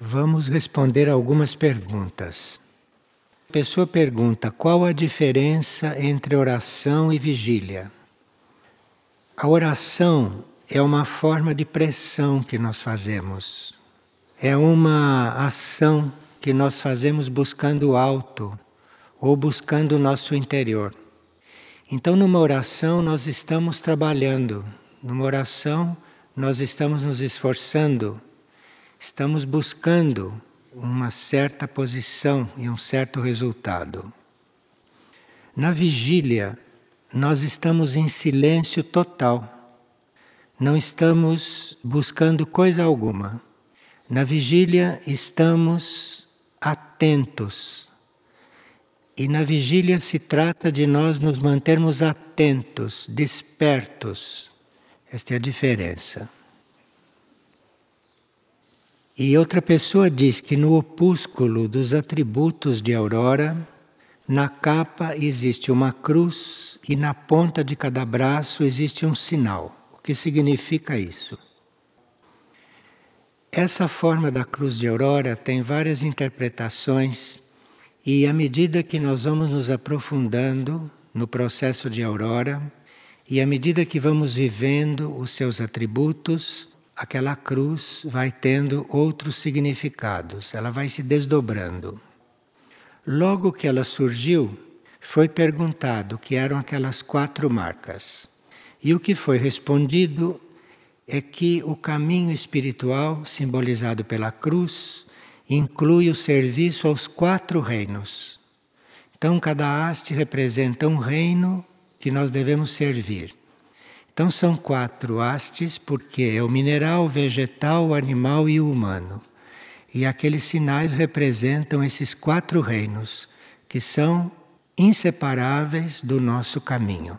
Vamos responder algumas perguntas. A pessoa pergunta qual a diferença entre oração e vigília. A oração é uma forma de pressão que nós fazemos. É uma ação que nós fazemos buscando o alto ou buscando o nosso interior. Então, numa oração, nós estamos trabalhando, numa oração, nós estamos nos esforçando, estamos buscando uma certa posição e um certo resultado. Na vigília, nós estamos em silêncio total. Não estamos buscando coisa alguma. Na vigília, estamos atentos. E na vigília se trata de nós nos mantermos atentos, despertos. Esta é a diferença. E outra pessoa diz que no opúsculo dos atributos de Aurora, na capa existe uma cruz e na ponta de cada braço existe um sinal. O que significa isso? Essa forma da cruz de Aurora tem várias interpretações e à medida que nós vamos nos aprofundando no processo de Aurora e à medida que vamos vivendo os seus atributos, aquela cruz vai tendo outros significados, ela vai se desdobrando. Logo que ela surgiu, foi perguntado o que eram aquelas quatro marcas. E o que foi respondido é que o caminho espiritual, simbolizado pela cruz, inclui o serviço aos quatro reinos. Então, cada haste representa um reino que nós devemos servir. Então são quatro hastes, porque é o mineral, o vegetal, o animal e o humano. E aqueles sinais representam esses quatro reinos, que são inseparáveis do nosso caminho.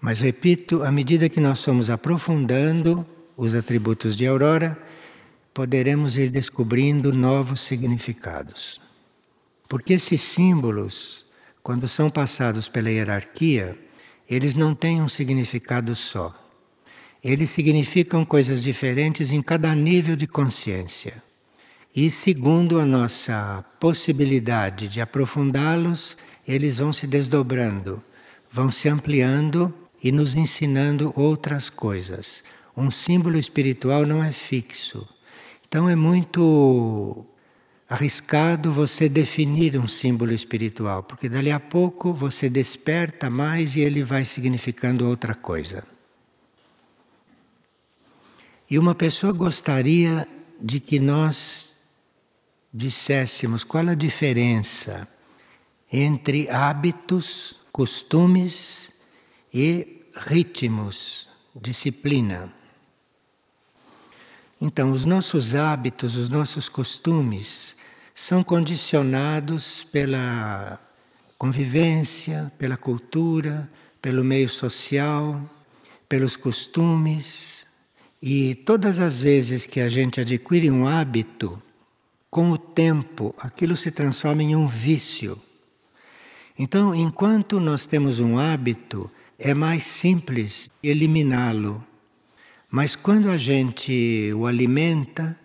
Mas repito, à medida que nós somos aprofundando os atributos de Aurora, poderemos ir descobrindo novos significados. Porque esses símbolos, quando são passados pela hierarquia, eles não têm um significado só. Eles significam coisas diferentes em cada nível de consciência. E segundo a nossa possibilidade de aprofundá-los, eles vão se desdobrando, vão se ampliando e nos ensinando outras coisas. Um símbolo espiritual não é fixo. Então é muito arriscado você definir um símbolo espiritual, porque dali a pouco você desperta mais e ele vai significando outra coisa. E uma pessoa gostaria de que nós disséssemos qual a diferença entre hábitos, costumes e ritmos, disciplina. Então, os nossos hábitos, os nossos costumes são condicionados pela convivência, pela cultura, pelo meio social, pelos costumes. E todas as vezes que a gente adquire um hábito, com o tempo aquilo se transforma em um vício. Então, enquanto nós temos um hábito, é mais simples eliminá-lo mas quando a gente o alimenta,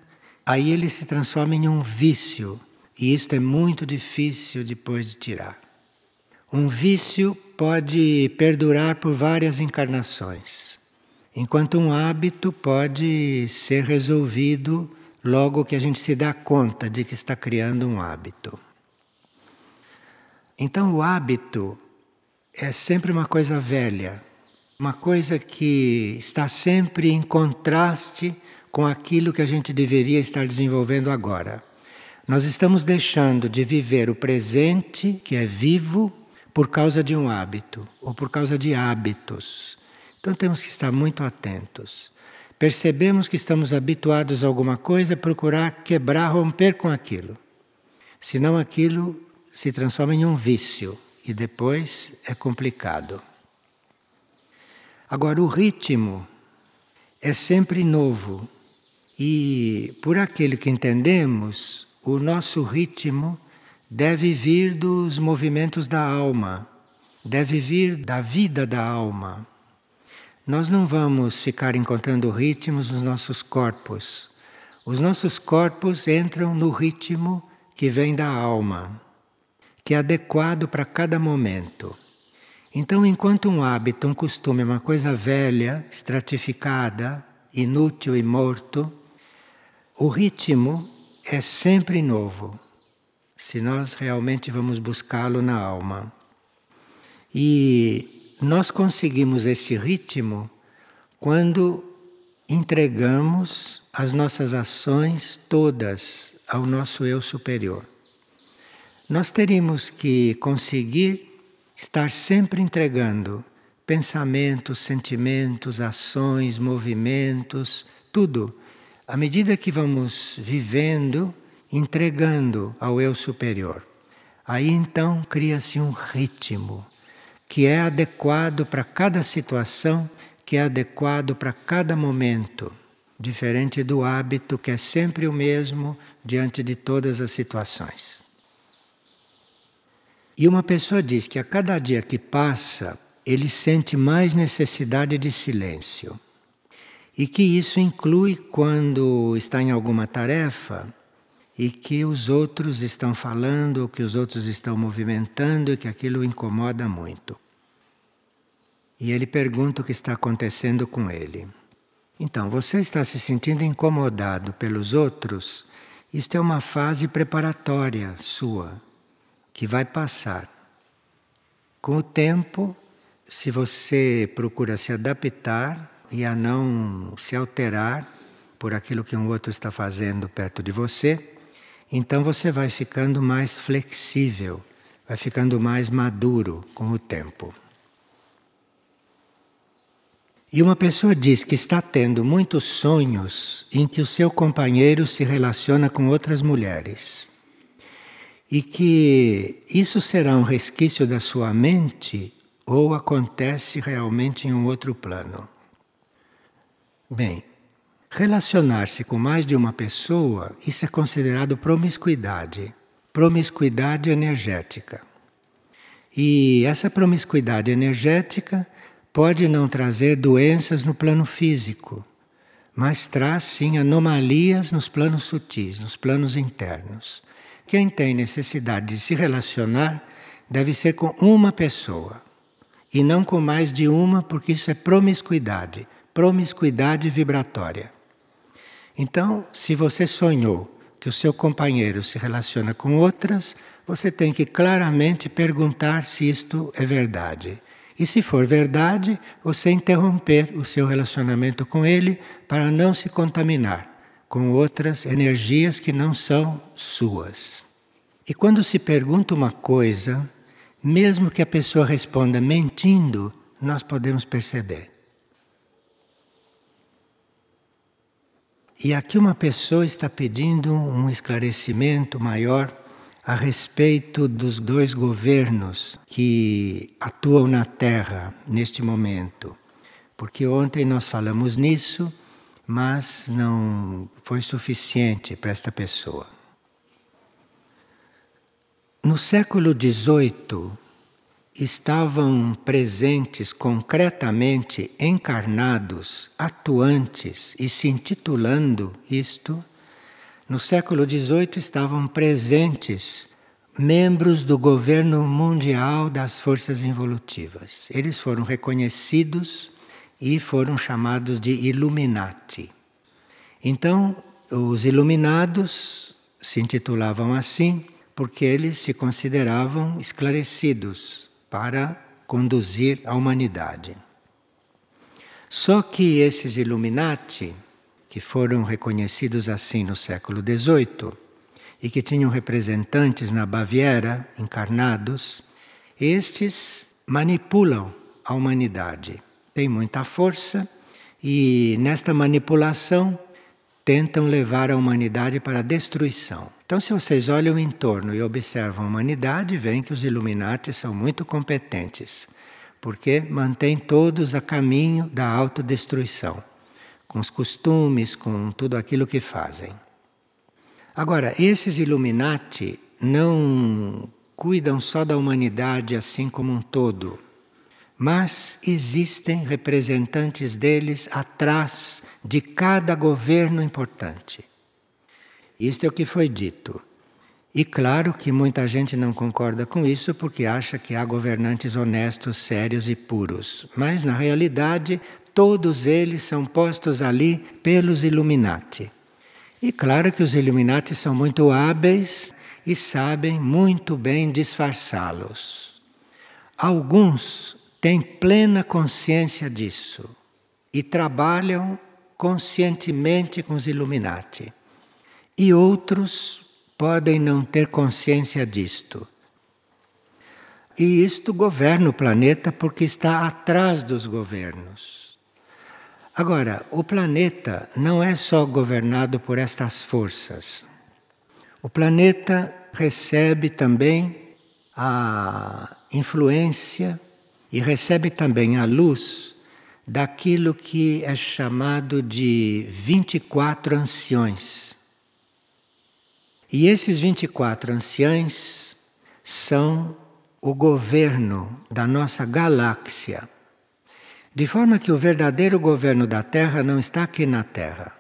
aí ele se transforma em um vício. E isto é muito difícil depois de tirar. Um vício pode perdurar por várias encarnações, enquanto um hábito pode ser resolvido logo que a gente se dá conta de que está criando um hábito. Então, o hábito é sempre uma coisa velha, uma coisa que está sempre em contraste com aquilo que a gente deveria estar desenvolvendo agora. Nós estamos deixando de viver o presente, que é vivo, por causa de um hábito ou por causa de hábitos. Então temos que estar muito atentos. Percebemos que estamos habituados a alguma coisa, procurar quebrar, romper com aquilo. Senão aquilo se transforma em um vício e depois é complicado. Agora, o ritmo é sempre novo. E por aquele que entendemos, o nosso ritmo deve vir dos movimentos da alma, deve vir da vida da alma. Nós não vamos ficar encontrando ritmos nos nossos corpos. os nossos corpos entram no ritmo que vem da alma, que é adequado para cada momento. Então, enquanto um hábito, um costume uma coisa velha, estratificada, inútil e morto, o ritmo é sempre novo, se nós realmente vamos buscá-lo na alma. E nós conseguimos esse ritmo quando entregamos as nossas ações todas ao nosso eu superior. Nós teríamos que conseguir estar sempre entregando pensamentos, sentimentos, ações, movimentos, tudo, à medida que vamos vivendo, entregando ao eu superior. Aí então cria-se um ritmo que é adequado para cada situação que é adequado para cada momento, diferente do hábito que é sempre o mesmo diante de todas as situações. E uma pessoa diz que a cada dia que passa, ele sente mais necessidade de silêncio. E que isso inclui quando está em alguma tarefa e que os outros estão falando, que os outros estão movimentando e que aquilo incomoda muito. E ele pergunta o que está acontecendo com ele. Então, você está se sentindo incomodado pelos outros? Isto é uma fase preparatória sua, que vai passar. Com o tempo, se você procura se adaptar e a não se alterar por aquilo que um outro está fazendo perto de você, então você vai ficando mais flexível, vai ficando mais maduro com o tempo. E uma pessoa diz que está tendo muitos sonhos em que o seu companheiro se relaciona com outras mulheres. E que isso será um resquício da sua mente ou acontece realmente em um outro plano. Bem, relacionar-se com mais de uma pessoa, isso é considerado promiscuidade, promiscuidade energética. E essa promiscuidade energética pode não trazer doenças no plano físico, mas traz sim anomalias nos planos sutis, nos planos internos. Quem tem necessidade de se relacionar deve ser com uma pessoa e não com mais de uma, porque isso é promiscuidade, promiscuidade vibratória. Então, se você sonhou que o seu companheiro se relaciona com outras, você tem que claramente perguntar se isto é verdade e se for verdade, você interromper o seu relacionamento com ele para não se contaminar com outras energias que não são suas. E quando se pergunta uma coisa, mesmo que a pessoa responda mentindo, nós podemos perceber. E aqui uma pessoa está pedindo um esclarecimento maior a respeito dos dois governos que atuam na Terra neste momento. Porque ontem nós falamos nisso, mas não foi suficiente para esta pessoa. No século XVIII, estavam presentes concretamente encarnados, atuantes e se intitulando isto no século XVIII estavam presentes membros do governo mundial das forças involutivas. Eles foram reconhecidos e foram chamados de Illuminati. Então, os iluminados se intitulavam assim porque eles se consideravam esclarecidos para conduzir a humanidade. Só que esses Illuminati que foram reconhecidos assim no século XVIII e que tinham representantes na Baviera encarnados, estes manipulam a humanidade. Têm muita força e nesta manipulação tentam levar a humanidade para a destruição. Então, se vocês olham em torno e observam a humanidade, veem que os Illuminati são muito competentes, porque mantêm todos a caminho da autodestruição com os costumes, com tudo aquilo que fazem. Agora, esses Illuminati não cuidam só da humanidade assim como um todo, mas existem representantes deles atrás de cada governo importante. Isto é o que foi dito. E claro que muita gente não concorda com isso porque acha que há governantes honestos, sérios e puros. Mas na realidade, todos eles são postos ali pelos Illuminati. E claro que os Illuminati são muito hábeis e sabem muito bem disfarçá-los. Alguns têm plena consciência disso e trabalham conscientemente com os Illuminati. E outros podem não ter consciência disto. E isto governa o planeta porque está atrás dos governos. Agora, o planeta não é só governado por estas forças. O planeta recebe também a influência e recebe também a luz daquilo que é chamado de 24 anciões. E esses 24 anciães são o governo da nossa galáxia. De forma que o verdadeiro governo da Terra não está aqui na Terra.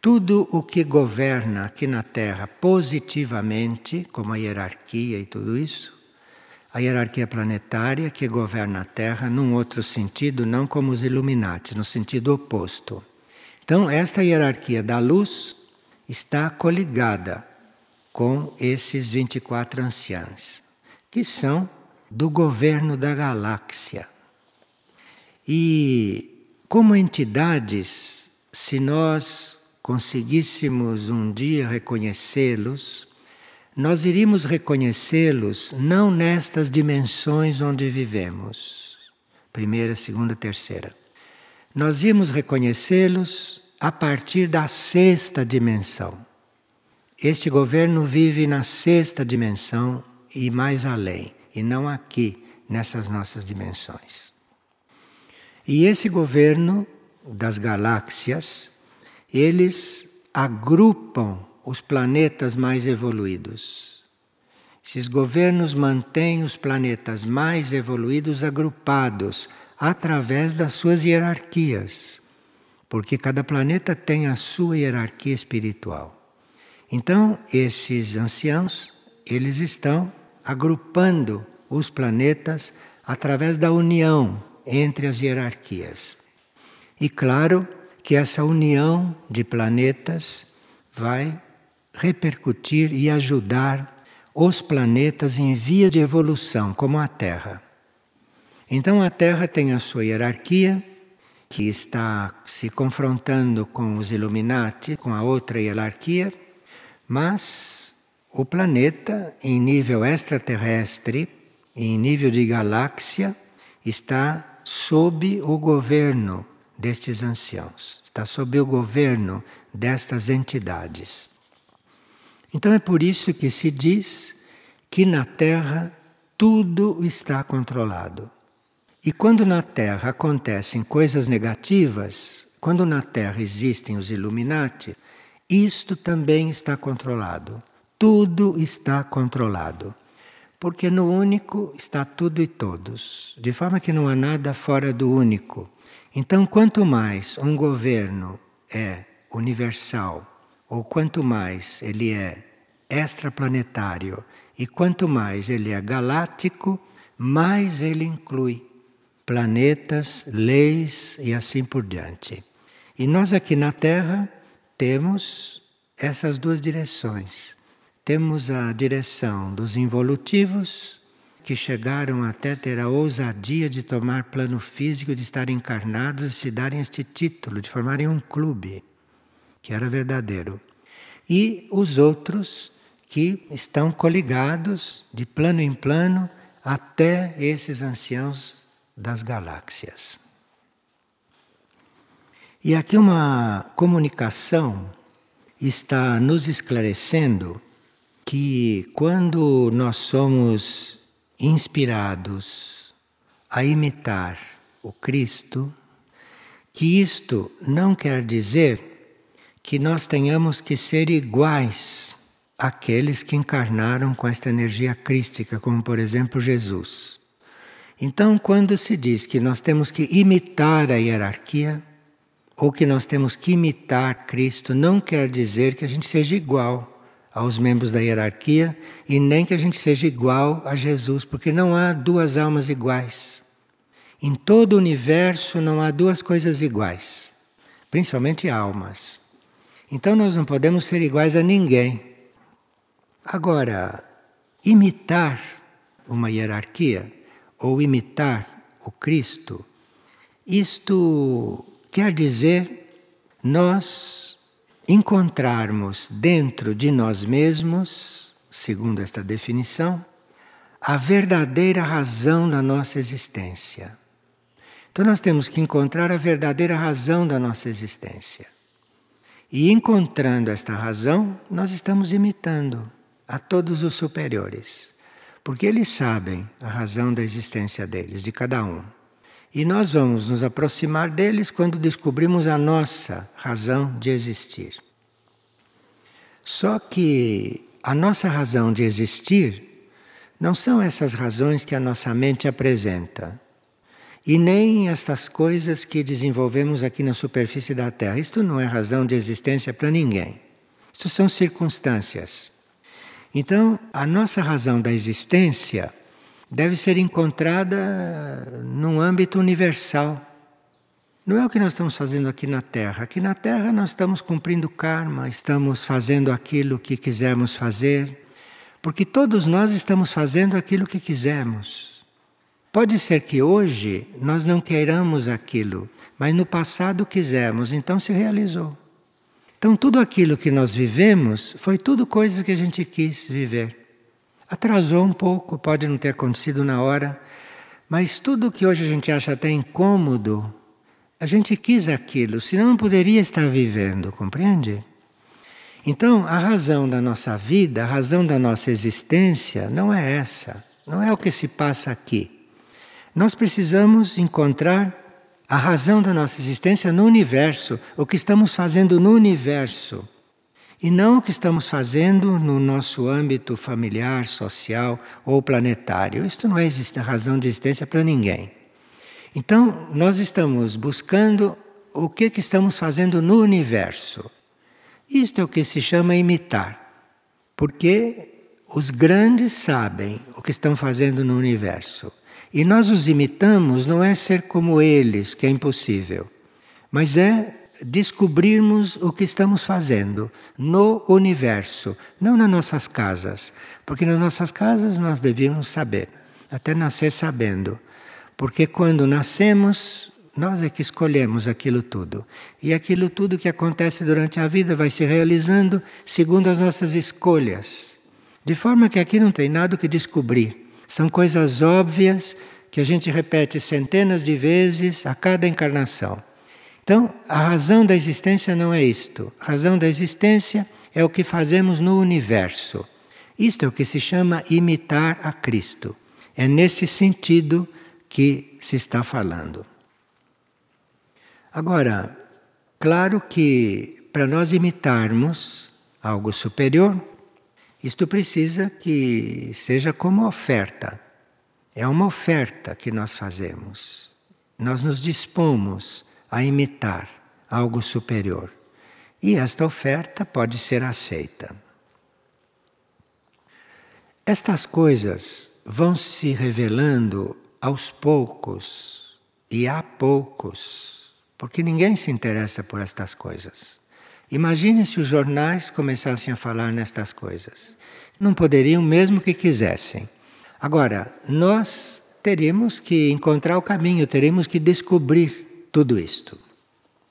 Tudo o que governa aqui na Terra positivamente, como a hierarquia e tudo isso, a hierarquia planetária que governa a Terra num outro sentido, não como os Illuminati, no sentido oposto. Então, esta hierarquia da luz está coligada com esses 24 anciãos, que são do governo da galáxia. E como entidades, se nós conseguíssemos um dia reconhecê-los, nós iríamos reconhecê-los não nestas dimensões onde vivemos, primeira, segunda, terceira. Nós íamos reconhecê-los a partir da sexta dimensão este governo vive na sexta dimensão e mais além, e não aqui, nessas nossas dimensões. E esse governo das galáxias, eles agrupam os planetas mais evoluídos. Esses governos mantêm os planetas mais evoluídos agrupados através das suas hierarquias, porque cada planeta tem a sua hierarquia espiritual. Então, esses anciãos, eles estão agrupando os planetas através da união entre as hierarquias. E claro que essa união de planetas vai repercutir e ajudar os planetas em via de evolução, como a Terra. Então a Terra tem a sua hierarquia, que está se confrontando com os Illuminati, com a outra hierarquia, mas o planeta, em nível extraterrestre, em nível de galáxia, está sob o governo destes anciãos, está sob o governo destas entidades. Então é por isso que se diz que na Terra tudo está controlado. E quando na Terra acontecem coisas negativas, quando na Terra existem os Illuminati, isto também está controlado. Tudo está controlado. Porque no único está tudo e todos, de forma que não há nada fora do único. Então, quanto mais um governo é universal, ou quanto mais ele é extraplanetário, e quanto mais ele é galáctico, mais ele inclui planetas, leis e assim por diante. E nós aqui na Terra temos essas duas direções. Temos a direção dos involutivos, que chegaram até ter a ousadia de tomar plano físico, de estar encarnados e se darem este título, de formarem um clube, que era verdadeiro. E os outros que estão coligados de plano em plano até esses anciãos das galáxias. E aqui uma comunicação está nos esclarecendo que quando nós somos inspirados a imitar o Cristo, que isto não quer dizer que nós tenhamos que ser iguais àqueles que encarnaram com esta energia crística, como por exemplo Jesus. Então, quando se diz que nós temos que imitar a hierarquia, ou que nós temos que imitar Cristo, não quer dizer que a gente seja igual aos membros da hierarquia e nem que a gente seja igual a Jesus, porque não há duas almas iguais. Em todo o universo não há duas coisas iguais, principalmente almas. Então nós não podemos ser iguais a ninguém. Agora, imitar uma hierarquia ou imitar o Cristo, isto quer dizer nós encontrarmos dentro de nós mesmos, segundo esta definição, a verdadeira razão da nossa existência. Então nós temos que encontrar a verdadeira razão da nossa existência. E encontrando esta razão, nós estamos imitando a todos os superiores, porque eles sabem a razão da existência deles, de cada um. E nós vamos nos aproximar deles quando descobrimos a nossa razão de existir. Só que a nossa razão de existir não são essas razões que a nossa mente apresenta. E nem estas coisas que desenvolvemos aqui na superfície da Terra. Isto não é razão de existência para ninguém. Isto são circunstâncias. Então, a nossa razão da existência deve ser encontrada num âmbito universal. Não é o que nós estamos fazendo aqui na Terra. Aqui na Terra nós estamos cumprindo karma, estamos fazendo aquilo que quisermos fazer, porque todos nós estamos fazendo aquilo que quisemos. Pode ser que hoje nós não queiramos aquilo, mas no passado quisemos, então se realizou. Então tudo aquilo que nós vivemos foi tudo coisas que a gente quis viver. Atrasou um pouco, pode não ter acontecido na hora, mas tudo que hoje a gente acha até incômodo, a gente quis aquilo, senão não poderia estar vivendo, compreende? Então, a razão da nossa vida, a razão da nossa existência não é essa, não é o que se passa aqui. Nós precisamos encontrar a razão da nossa existência no universo, o que estamos fazendo no universo. E não o que estamos fazendo no nosso âmbito familiar, social ou planetário. Isto não é razão de existência para ninguém. Então, nós estamos buscando o que, que estamos fazendo no universo. Isto é o que se chama imitar. Porque os grandes sabem o que estão fazendo no universo. E nós os imitamos não é ser como eles, que é impossível, mas é descobrirmos o que estamos fazendo no universo, não nas nossas casas, porque nas nossas casas nós devíamos saber, até nascer sabendo, porque quando nascemos nós é que escolhemos aquilo tudo. E aquilo tudo que acontece durante a vida vai se realizando segundo as nossas escolhas. De forma que aqui não tem nada que descobrir. São coisas óbvias que a gente repete centenas de vezes a cada encarnação. Então, a razão da existência não é isto. A razão da existência é o que fazemos no universo. Isto é o que se chama imitar a Cristo. É nesse sentido que se está falando. Agora, claro que para nós imitarmos algo superior, isto precisa que seja como oferta. É uma oferta que nós fazemos. Nós nos dispomos a imitar algo superior. E esta oferta pode ser aceita. Estas coisas vão se revelando aos poucos e a poucos, porque ninguém se interessa por estas coisas. Imagine se os jornais começassem a falar nestas coisas. Não poderiam mesmo que quisessem. Agora, nós teríamos que encontrar o caminho, teríamos que descobrir tudo isto.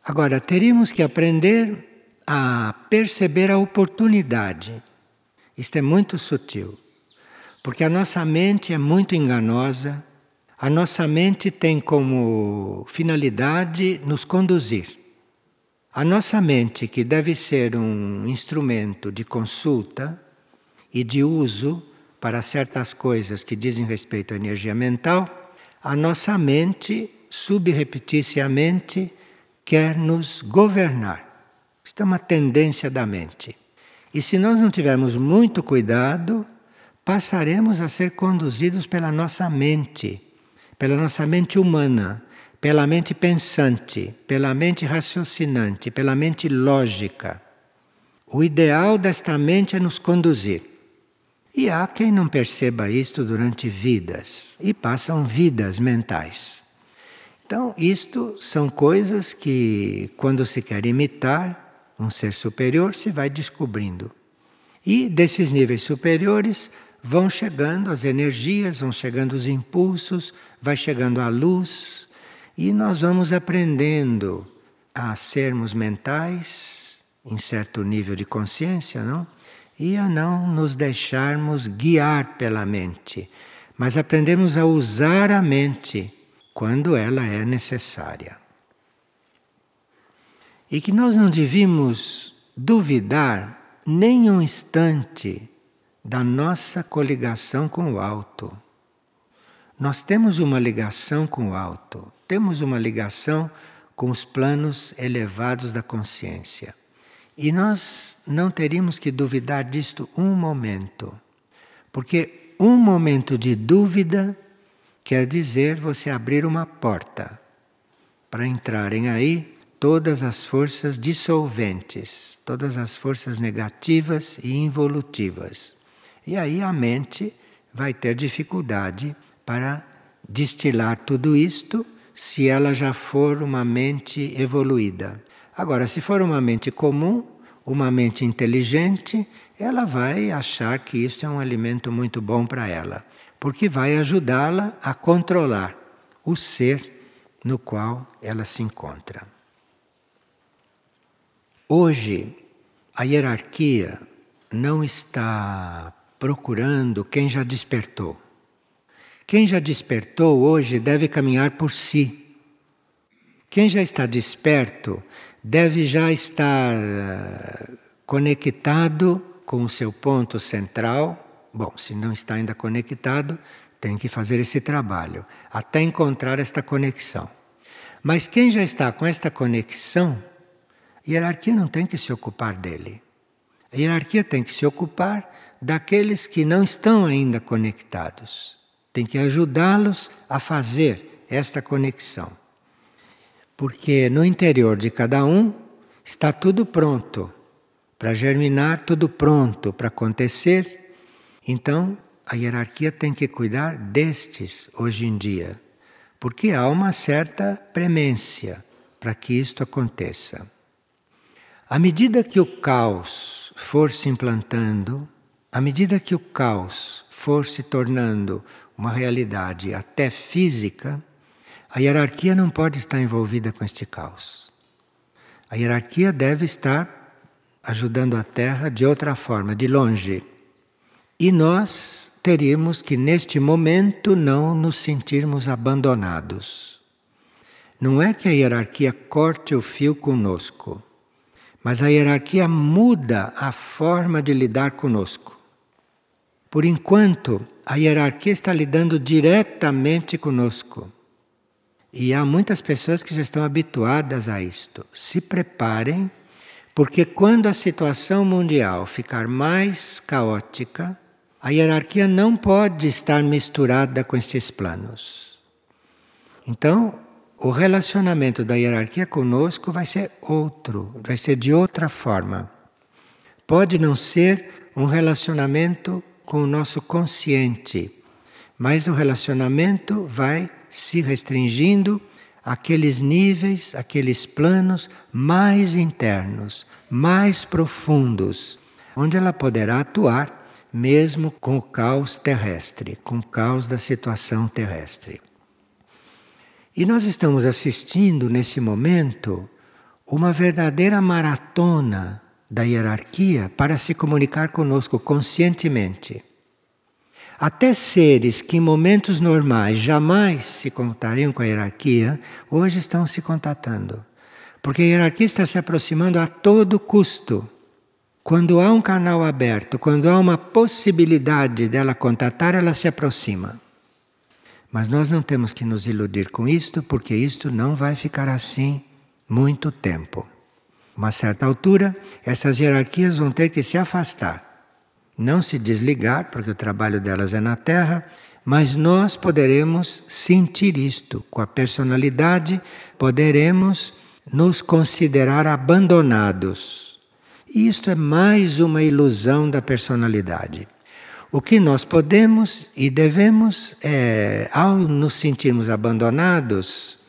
Agora, teríamos que aprender a perceber a oportunidade. Isto é muito sutil, porque a nossa mente é muito enganosa, a nossa mente tem como finalidade nos conduzir. A nossa mente, que deve ser um instrumento de consulta e de uso para certas coisas que dizem respeito à energia mental, a nossa mente subrepeticiamente quer nos governar. Isto é uma tendência da mente. E se nós não tivermos muito cuidado, passaremos a ser conduzidos pela nossa mente, pela nossa mente humana, pela mente pensante, pela mente raciocinante, pela mente lógica. O ideal desta mente é nos conduzir. E há quem não perceba isto durante vidas e passam vidas mentais. Então, isto são coisas que, quando se quer imitar um ser superior, se vai descobrindo. E desses níveis superiores vão chegando as energias, vão chegando os impulsos, vai chegando a luz, e nós vamos aprendendo a sermos mentais em certo nível de consciência, não? E a não nos deixarmos guiar pela mente, mas aprendemos a usar a mente quando ela é necessária. E que nós não devíamos duvidar nem um instante da nossa coligação com o alto. Nós temos uma ligação com o alto, temos uma ligação com os planos elevados da consciência. E nós não teríamos que duvidar disto um momento, porque um momento de dúvida quer dizer você abrir uma porta para entrarem aí todas as forças dissolventes, todas as forças negativas e involutivas. E aí a mente vai ter dificuldade para destilar tudo isto se ela já for uma mente evoluída. Agora, se for uma mente comum, uma mente inteligente, ela vai achar que isso é um alimento muito bom para ela porque vai ajudá-la a controlar o ser no qual ela se encontra. Hoje, a hierarquia não está procurando quem já despertou. Quem já despertou hoje deve caminhar por si. Quem já está desperto deve já estar eh, conectado com o seu ponto central Bom, se não está ainda conectado, tem que fazer esse trabalho até encontrar esta conexão. Mas quem já está com esta conexão, a hierarquia não tem que se ocupar dele. A hierarquia tem que se ocupar daqueles que não estão ainda conectados. Tem que ajudá-los a fazer esta conexão. Porque no interior de cada um está tudo pronto para germinar, tudo pronto para acontecer então, a hierarquia tem que cuidar destes hoje em dia, porque há uma certa premência para que isto aconteça. À medida que o caos for se implantando, à medida que o caos for se tornando uma realidade até física, a hierarquia não pode estar envolvida com este caos. A hierarquia deve estar ajudando a Terra de outra forma, de longe. E nós teríamos que, neste momento, não nos sentirmos abandonados. Não é que a hierarquia corte o fio conosco, mas a hierarquia muda a forma de lidar conosco. Por enquanto, a hierarquia está lidando diretamente conosco. E há muitas pessoas que já estão habituadas a isto. Se preparem, porque quando a situação mundial ficar mais caótica, a hierarquia não pode estar misturada com estes planos. Então, o relacionamento da hierarquia conosco vai ser outro, vai ser de outra forma. Pode não ser um relacionamento com o nosso consciente, mas o relacionamento vai se restringindo àqueles níveis, àqueles planos mais internos, mais profundos, onde ela poderá atuar mesmo com o caos terrestre, com o caos da situação terrestre. E nós estamos assistindo nesse momento uma verdadeira maratona da hierarquia para se comunicar conosco conscientemente. Até seres que em momentos normais jamais se contariam com a hierarquia, hoje estão se contatando. Porque a hierarquia está se aproximando a todo custo quando há um canal aberto, quando há uma possibilidade dela contatar, ela se aproxima. Mas nós não temos que nos iludir com isto, porque isto não vai ficar assim muito tempo. Uma certa altura, essas hierarquias vão ter que se afastar. Não se desligar, porque o trabalho delas é na Terra, Mas nós poderemos sentir isto com a personalidade, poderemos nos considerar abandonados. E isto é mais uma ilusão da personalidade. O que nós podemos e devemos é, ao nos sentirmos abandonados,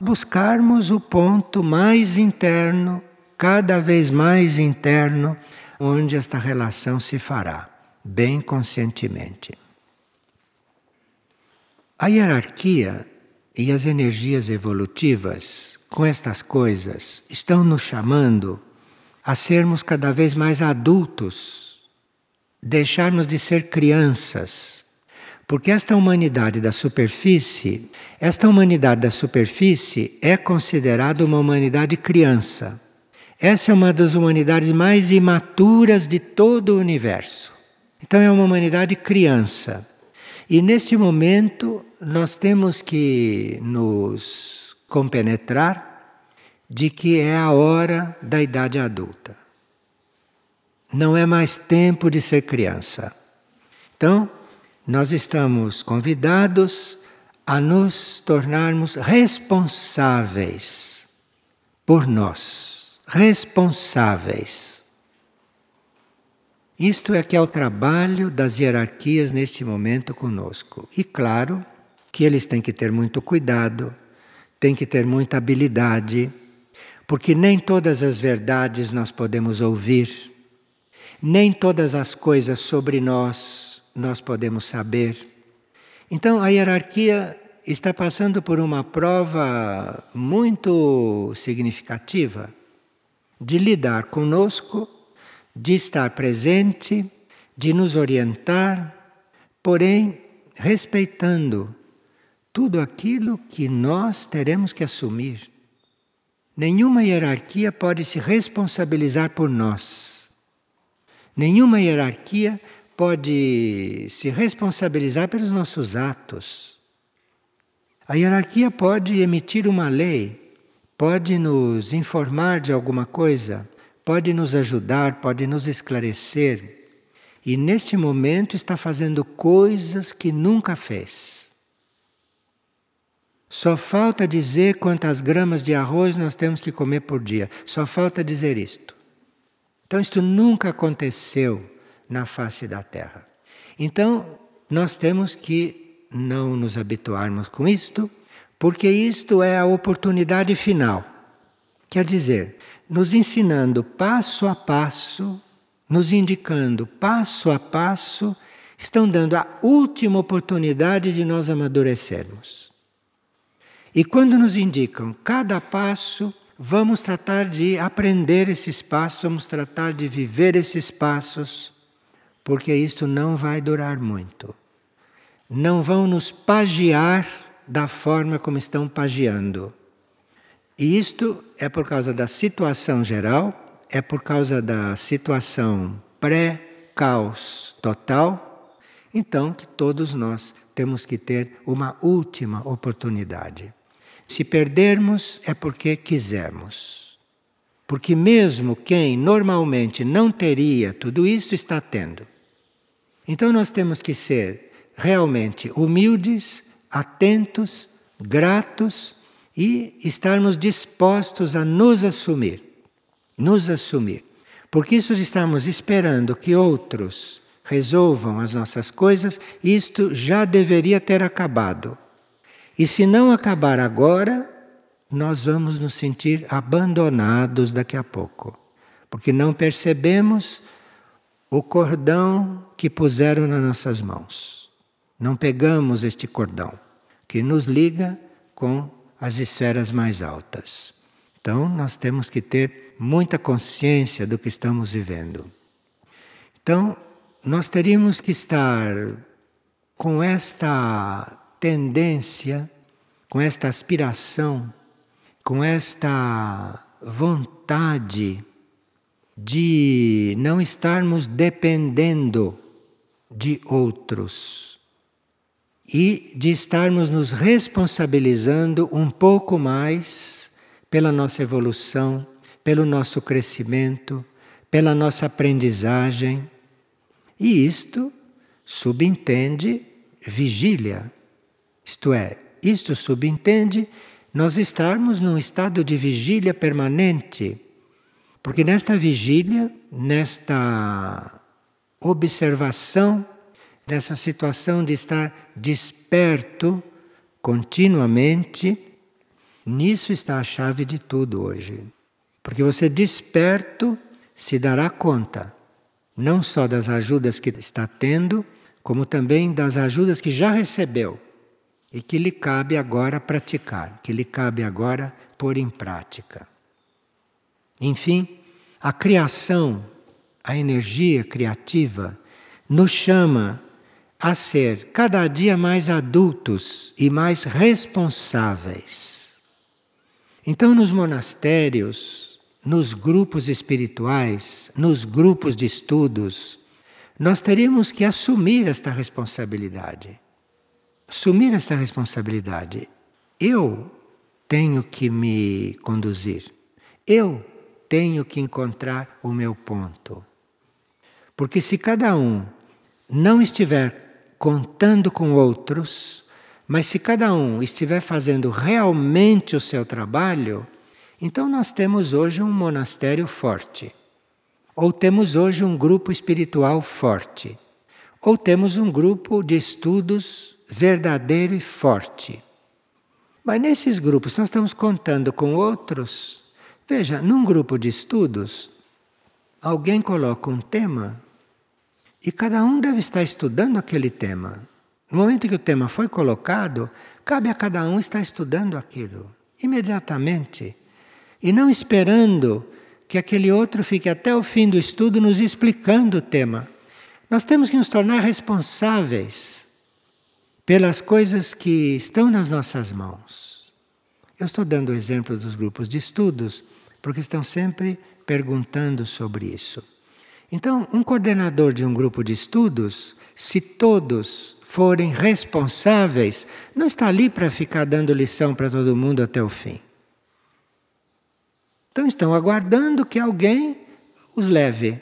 buscarmos o ponto mais interno, cada vez mais interno, onde esta relação se fará, bem conscientemente. A hierarquia e as energias evolutivas, com estas coisas, estão nos chamando a sermos cada vez mais adultos, deixarmos de ser crianças. Porque esta humanidade da superfície, esta humanidade da superfície é considerada uma humanidade criança. Essa é uma das humanidades mais imaturas de todo o universo. Então é uma humanidade criança. E neste momento nós temos que nos compenetrar de que é a hora da idade adulta. Não é mais tempo de ser criança. Então, nós estamos convidados a nos tornarmos responsáveis por nós. Responsáveis. Isto é que é o trabalho das hierarquias neste momento conosco. E claro que eles têm que ter muito cuidado, têm que ter muita habilidade, porque nem todas as verdades nós podemos ouvir, nem todas as coisas sobre nós nós podemos saber. Então a hierarquia está passando por uma prova muito significativa de lidar conosco de estar presente, de nos orientar, porém respeitando tudo aquilo que nós teremos que assumir. Nenhuma hierarquia pode se responsabilizar por nós. Nenhuma hierarquia pode se responsabilizar pelos nossos atos. A hierarquia pode emitir uma lei, pode nos informar de alguma coisa, pode nos ajudar, pode nos esclarecer. E neste momento está fazendo coisas que nunca fez. Só falta dizer quantas gramas de arroz nós temos que comer por dia. Só falta dizer isto. Então, isto nunca aconteceu na face da Terra. Então, nós temos que não nos habituarmos com isto, porque isto é a oportunidade final. Quer dizer, nos ensinando passo a passo, nos indicando passo a passo, estão dando a última oportunidade de nós amadurecermos. E quando nos indicam cada passo, vamos tratar de aprender esses passos, vamos tratar de viver esses passos, porque isto não vai durar muito. Não vão nos pagiar da forma como estão pagiando. E isto é por causa da situação geral, é por causa da situação pré-caos total, então que todos nós temos que ter uma última oportunidade. Se perdermos é porque quisemos. Porque mesmo quem normalmente não teria tudo isso está tendo. Então nós temos que ser realmente humildes, atentos, gratos e estarmos dispostos a nos assumir. Nos assumir. Porque isso estamos esperando que outros resolvam as nossas coisas, isto já deveria ter acabado. E se não acabar agora, nós vamos nos sentir abandonados daqui a pouco, porque não percebemos o cordão que puseram nas nossas mãos. Não pegamos este cordão que nos liga com as esferas mais altas. Então, nós temos que ter muita consciência do que estamos vivendo. Então, nós teríamos que estar com esta tendência, com esta aspiração, com esta vontade de não estarmos dependendo de outros e de estarmos nos responsabilizando um pouco mais pela nossa evolução, pelo nosso crescimento, pela nossa aprendizagem. E isto subentende vigília. Isto é, isto subentende nós estarmos num estado de vigília permanente. Porque nesta vigília, nesta observação, nessa situação de estar desperto continuamente, nisso está a chave de tudo hoje. Porque você desperto se dará conta não só das ajudas que está tendo, como também das ajudas que já recebeu e que lhe cabe agora praticar, que lhe cabe agora pôr em prática. Enfim, a criação, a energia criativa, nos chama a ser cada dia mais adultos e mais responsáveis. Então, nos monastérios, nos grupos espirituais, nos grupos de estudos, nós teríamos que assumir esta responsabilidade. Assumir esta responsabilidade. Eu tenho que me conduzir. Eu tenho que encontrar o meu ponto. Porque se cada um não estiver contando com outros, mas se cada um estiver fazendo realmente o seu trabalho, então nós temos hoje um monastério forte. Ou temos hoje um grupo espiritual forte. Ou temos um grupo de estudos verdadeiro e forte. Mas nesses grupos nós estamos contando com outros. Veja, num grupo de estudos, alguém coloca um tema e cada um deve estar estudando aquele tema. No momento que o tema foi colocado, cabe a cada um estar estudando aquilo imediatamente e não esperando que aquele outro fique até o fim do estudo nos explicando o tema. Nós temos que nos tornar responsáveis pelas coisas que estão nas nossas mãos. Eu estou dando o exemplo dos grupos de estudos porque estão sempre perguntando sobre isso. Então, um coordenador de um grupo de estudos, se todos forem responsáveis, não está ali para ficar dando lição para todo mundo até o fim. Então, estão aguardando que alguém os leve.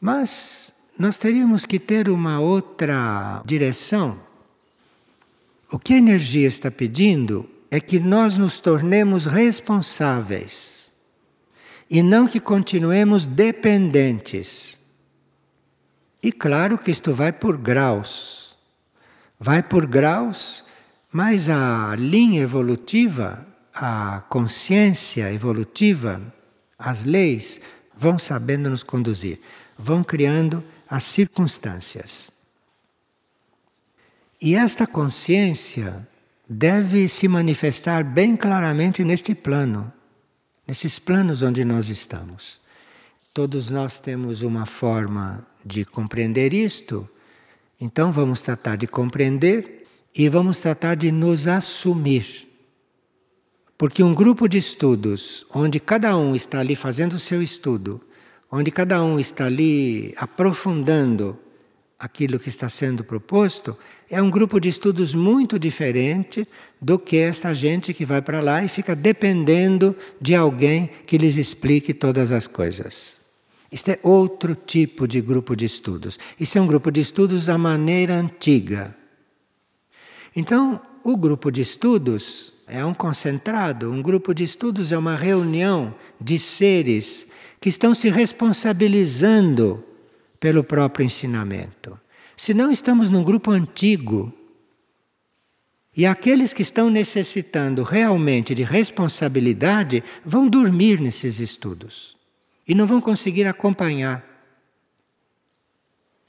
Mas nós teríamos que ter uma outra direção. O que a energia está pedindo é que nós nos tornemos responsáveis e não que continuemos dependentes. E claro que isto vai por graus. Vai por graus, mas a linha evolutiva, a consciência evolutiva, as leis vão sabendo nos conduzir, vão criando as circunstâncias. E esta consciência deve se manifestar bem claramente neste plano nesses planos onde nós estamos. Todos nós temos uma forma de compreender isto, então vamos tratar de compreender e vamos tratar de nos assumir. Porque um grupo de estudos, onde cada um está ali fazendo o seu estudo, onde cada um está ali aprofundando aquilo que está sendo proposto, é um grupo de estudos muito diferente do que esta gente que vai para lá e fica dependendo de alguém que lhes explique todas as coisas. Isto é outro tipo de grupo de estudos. Isso é um grupo de estudos à maneira antiga. Então, o grupo de estudos é um concentrado, um grupo de estudos é uma reunião de seres que estão se responsabilizando pelo próprio ensinamento. Senão estamos num grupo antigo. E aqueles que estão necessitando realmente de responsabilidade vão dormir nesses estudos e não vão conseguir acompanhar.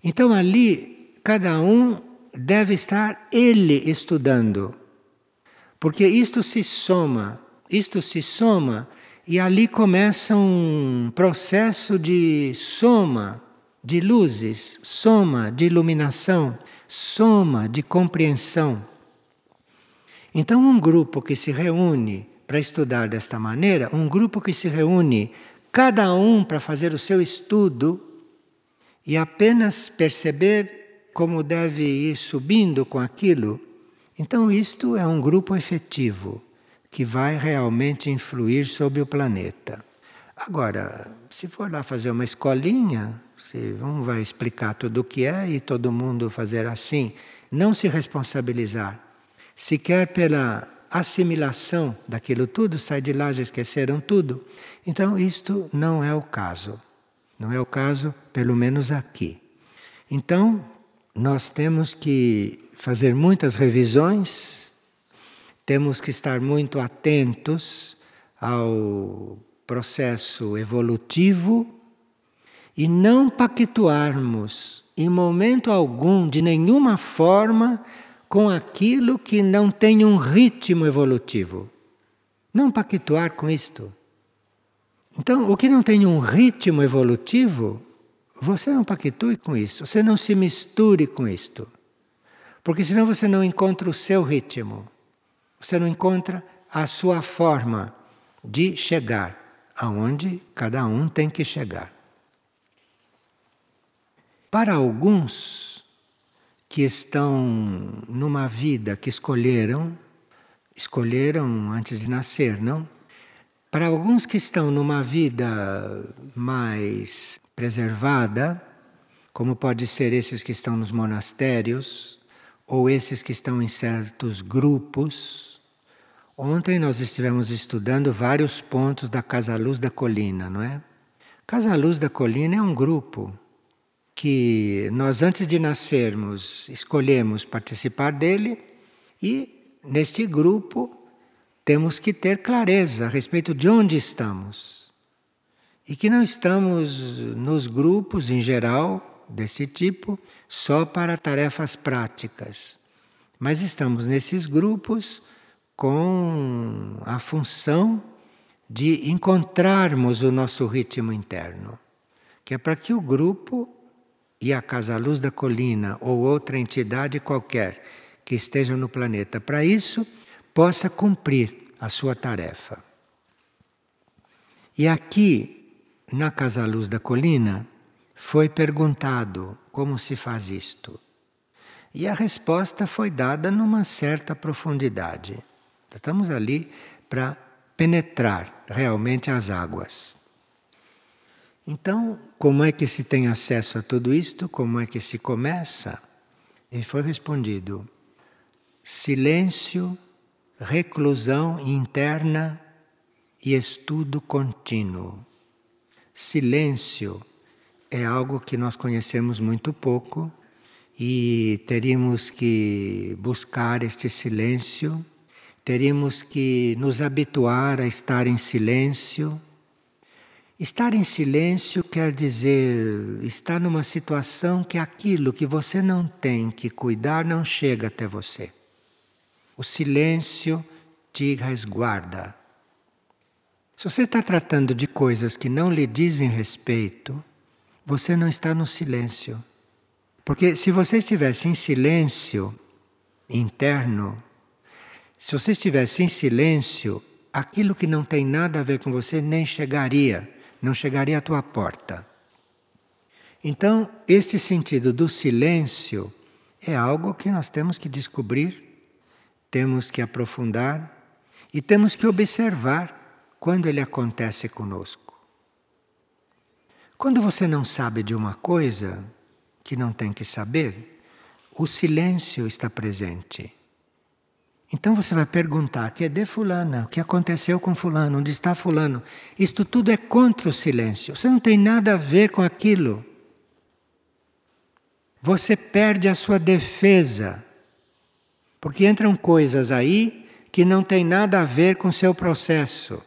Então ali cada um deve estar ele estudando. Porque isto se soma, isto se soma e ali começa um processo de soma de luzes, soma de iluminação, soma de compreensão. Então, um grupo que se reúne para estudar desta maneira, um grupo que se reúne, cada um para fazer o seu estudo e apenas perceber como deve ir subindo com aquilo, então isto é um grupo efetivo que vai realmente influir sobre o planeta. Agora, se for lá fazer uma escolinha, se um vai explicar tudo o que é e todo mundo fazer assim não se responsabilizar, sequer pela assimilação daquilo tudo, sai de lá, já esqueceram tudo. Então, isto não é o caso. Não é o caso, pelo menos aqui. Então, nós temos que fazer muitas revisões, temos que estar muito atentos ao processo evolutivo e não pactuarmos em momento algum, de nenhuma forma, com aquilo que não tem um ritmo evolutivo. Não pactuar com isto. Então, o que não tem um ritmo evolutivo, você não pactue com isso, você não se misture com isto. Porque senão você não encontra o seu ritmo, você não encontra a sua forma de chegar aonde cada um tem que chegar. Para alguns que estão numa vida que escolheram, escolheram antes de nascer, não? Para alguns que estão numa vida mais preservada, como pode ser esses que estão nos monastérios, ou esses que estão em certos grupos. Ontem nós estivemos estudando vários pontos da Casa Luz da Colina, não é? Casa Luz da Colina é um grupo que nós, antes de nascermos, escolhemos participar dele e, neste grupo, temos que ter clareza a respeito de onde estamos. E que não estamos nos grupos em geral desse tipo só para tarefas práticas, mas estamos nesses grupos com a função de encontrarmos o nosso ritmo interno, que é para que o grupo e a Casa Luz da Colina ou outra entidade qualquer que esteja no planeta para isso, possa cumprir a sua tarefa. E aqui, na Casa Luz da Colina, foi perguntado como se faz isto. E a resposta foi dada numa certa profundidade. Estamos ali para penetrar realmente as águas. Então, como é que se tem acesso a tudo isto? Como é que se começa? E foi respondido: silêncio, reclusão interna e estudo contínuo. Silêncio é algo que nós conhecemos muito pouco e teríamos que buscar este silêncio, teríamos que nos habituar a estar em silêncio Estar em silêncio quer dizer estar numa situação que aquilo que você não tem que cuidar não chega até você. O silêncio te resguarda. Se você está tratando de coisas que não lhe dizem respeito, você não está no silêncio. Porque se você estivesse em silêncio interno, se você estivesse em silêncio, aquilo que não tem nada a ver com você nem chegaria não chegaria à tua porta. Então, este sentido do silêncio é algo que nós temos que descobrir, temos que aprofundar e temos que observar quando ele acontece conosco. Quando você não sabe de uma coisa que não tem que saber, o silêncio está presente. Então você vai perguntar: que é de Fulana? O que aconteceu com Fulano? Onde está Fulano? Isto tudo é contra o silêncio. Você não tem nada a ver com aquilo. Você perde a sua defesa. Porque entram coisas aí que não tem nada a ver com o seu processo.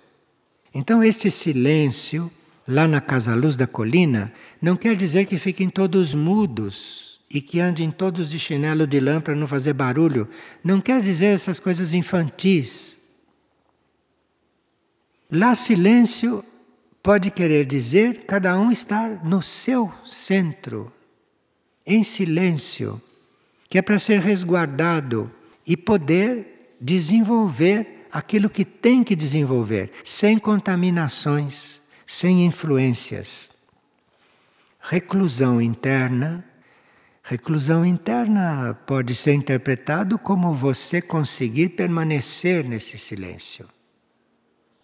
Então, este silêncio, lá na Casa Luz da Colina, não quer dizer que fiquem todos mudos e que andem todos de chinelo de lã para não fazer barulho, não quer dizer essas coisas infantis. Lá, silêncio pode querer dizer cada um estar no seu centro, em silêncio, que é para ser resguardado e poder desenvolver aquilo que tem que desenvolver, sem contaminações, sem influências. Reclusão interna Reclusão interna pode ser interpretado como você conseguir permanecer nesse silêncio.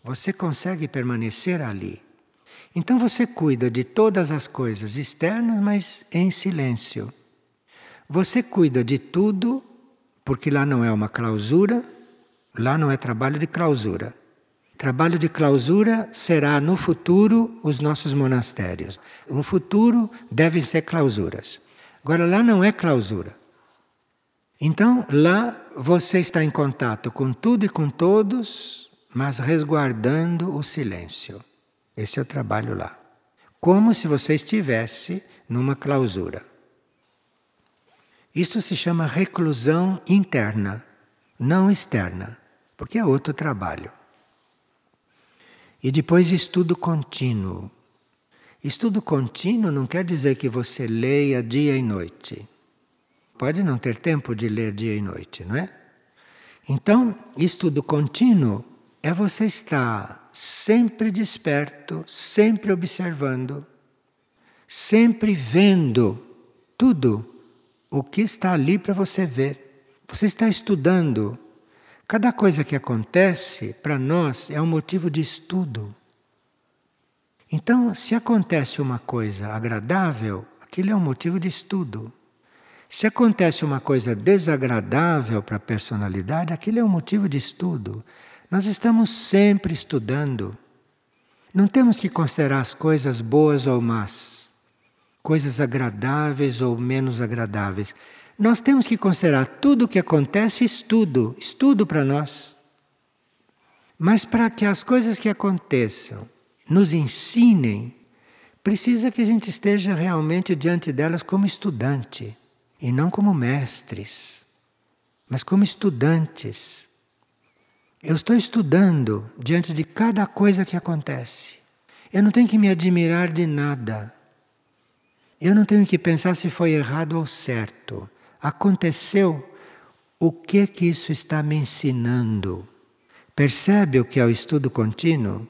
Você consegue permanecer ali. Então você cuida de todas as coisas externas, mas em silêncio. Você cuida de tudo, porque lá não é uma clausura, lá não é trabalho de clausura. Trabalho de clausura será no futuro os nossos monastérios. No futuro devem ser clausuras. Agora lá não é clausura. Então lá você está em contato com tudo e com todos, mas resguardando o silêncio. Esse é o trabalho lá. Como se você estivesse numa clausura. Isso se chama reclusão interna, não externa, porque é outro trabalho. E depois estudo contínuo. Estudo contínuo não quer dizer que você leia dia e noite. Pode não ter tempo de ler dia e noite, não é? Então, estudo contínuo é você estar sempre desperto, sempre observando, sempre vendo tudo o que está ali para você ver. Você está estudando Cada coisa que acontece para nós é um motivo de estudo. Então, se acontece uma coisa agradável, aquilo é um motivo de estudo. Se acontece uma coisa desagradável para a personalidade, aquilo é um motivo de estudo. Nós estamos sempre estudando. Não temos que considerar as coisas boas ou más, coisas agradáveis ou menos agradáveis. Nós temos que considerar tudo o que acontece estudo, estudo para nós. Mas para que as coisas que aconteçam nos ensinem, precisa que a gente esteja realmente diante delas como estudante e não como mestres, mas como estudantes. Eu estou estudando diante de cada coisa que acontece. Eu não tenho que me admirar de nada. Eu não tenho que pensar se foi errado ou certo aconteceu, o que que isso está me ensinando? Percebe o que é o estudo contínuo?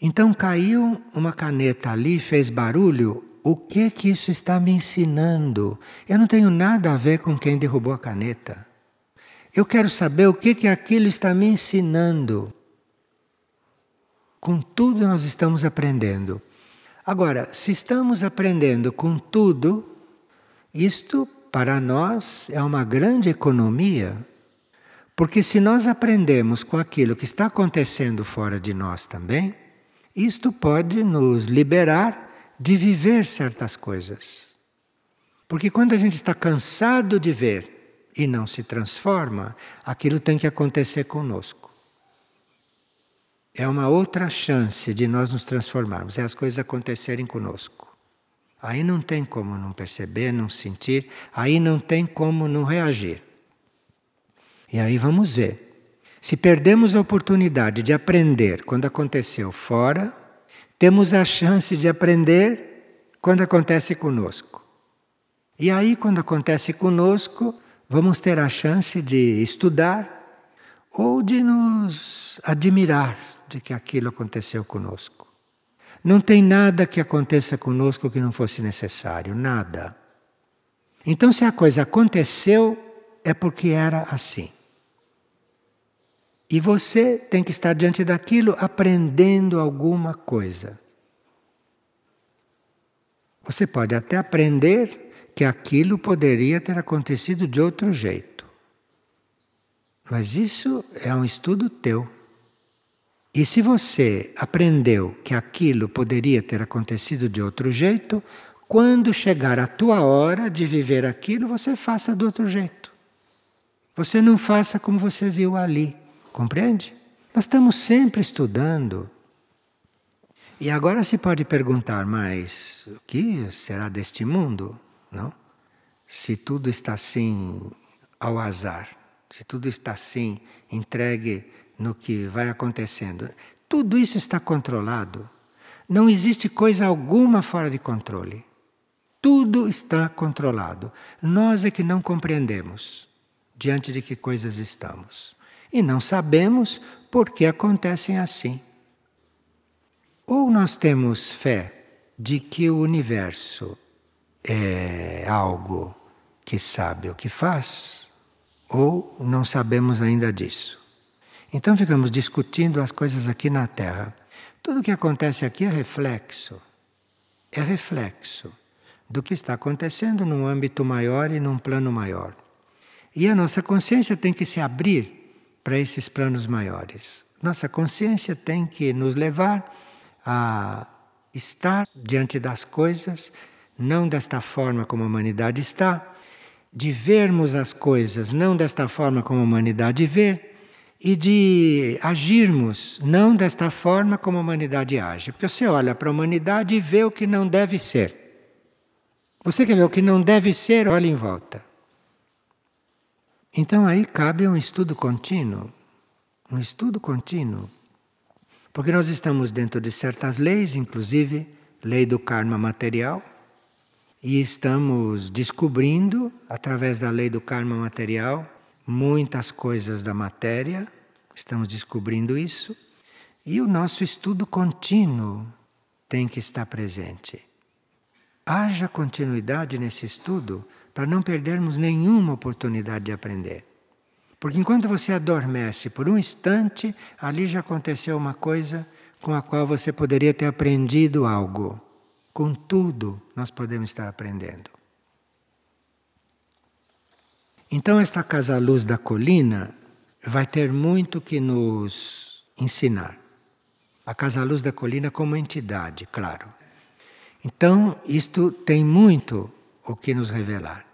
Então caiu uma caneta ali, fez barulho. O que que isso está me ensinando? Eu não tenho nada a ver com quem derrubou a caneta. Eu quero saber o que que aquilo está me ensinando. Com tudo nós estamos aprendendo. Agora, se estamos aprendendo com tudo, isto, para nós, é uma grande economia, porque se nós aprendemos com aquilo que está acontecendo fora de nós também, isto pode nos liberar de viver certas coisas. Porque quando a gente está cansado de ver e não se transforma, aquilo tem que acontecer conosco. É uma outra chance de nós nos transformarmos, é as coisas acontecerem conosco. Aí não tem como não perceber, não sentir, aí não tem como não reagir. E aí vamos ver. Se perdemos a oportunidade de aprender quando aconteceu fora, temos a chance de aprender quando acontece conosco. E aí, quando acontece conosco, vamos ter a chance de estudar ou de nos admirar de que aquilo aconteceu conosco. Não tem nada que aconteça conosco que não fosse necessário, nada. Então, se a coisa aconteceu, é porque era assim. E você tem que estar diante daquilo aprendendo alguma coisa. Você pode até aprender que aquilo poderia ter acontecido de outro jeito. Mas isso é um estudo teu. E se você aprendeu que aquilo poderia ter acontecido de outro jeito, quando chegar a tua hora de viver aquilo, você faça do outro jeito. Você não faça como você viu ali, compreende? Nós estamos sempre estudando. E agora se pode perguntar, mas o que será deste mundo? Não? Se tudo está assim ao azar, se tudo está assim entregue no que vai acontecendo. Tudo isso está controlado. Não existe coisa alguma fora de controle. Tudo está controlado. Nós é que não compreendemos diante de que coisas estamos. E não sabemos por que acontecem assim. Ou nós temos fé de que o universo é algo que sabe o que faz, ou não sabemos ainda disso. Então ficamos discutindo as coisas aqui na Terra. Tudo que acontece aqui é reflexo. É reflexo do que está acontecendo num âmbito maior e num plano maior. E a nossa consciência tem que se abrir para esses planos maiores. Nossa consciência tem que nos levar a estar diante das coisas, não desta forma como a humanidade está, de vermos as coisas não desta forma como a humanidade vê, e de agirmos não desta forma como a humanidade age. Porque você olha para a humanidade e vê o que não deve ser. Você quer ver o que não deve ser, olha em volta. Então aí cabe um estudo contínuo. Um estudo contínuo. Porque nós estamos dentro de certas leis, inclusive lei do karma material, e estamos descobrindo, através da lei do karma material, muitas coisas da matéria, estamos descobrindo isso, e o nosso estudo contínuo tem que estar presente. Haja continuidade nesse estudo para não perdermos nenhuma oportunidade de aprender. Porque enquanto você adormece por um instante, ali já aconteceu uma coisa com a qual você poderia ter aprendido algo. Com tudo, nós podemos estar aprendendo. Então, esta Casa Luz da Colina vai ter muito que nos ensinar. A Casa Luz da Colina, como entidade, claro. Então, isto tem muito o que nos revelar.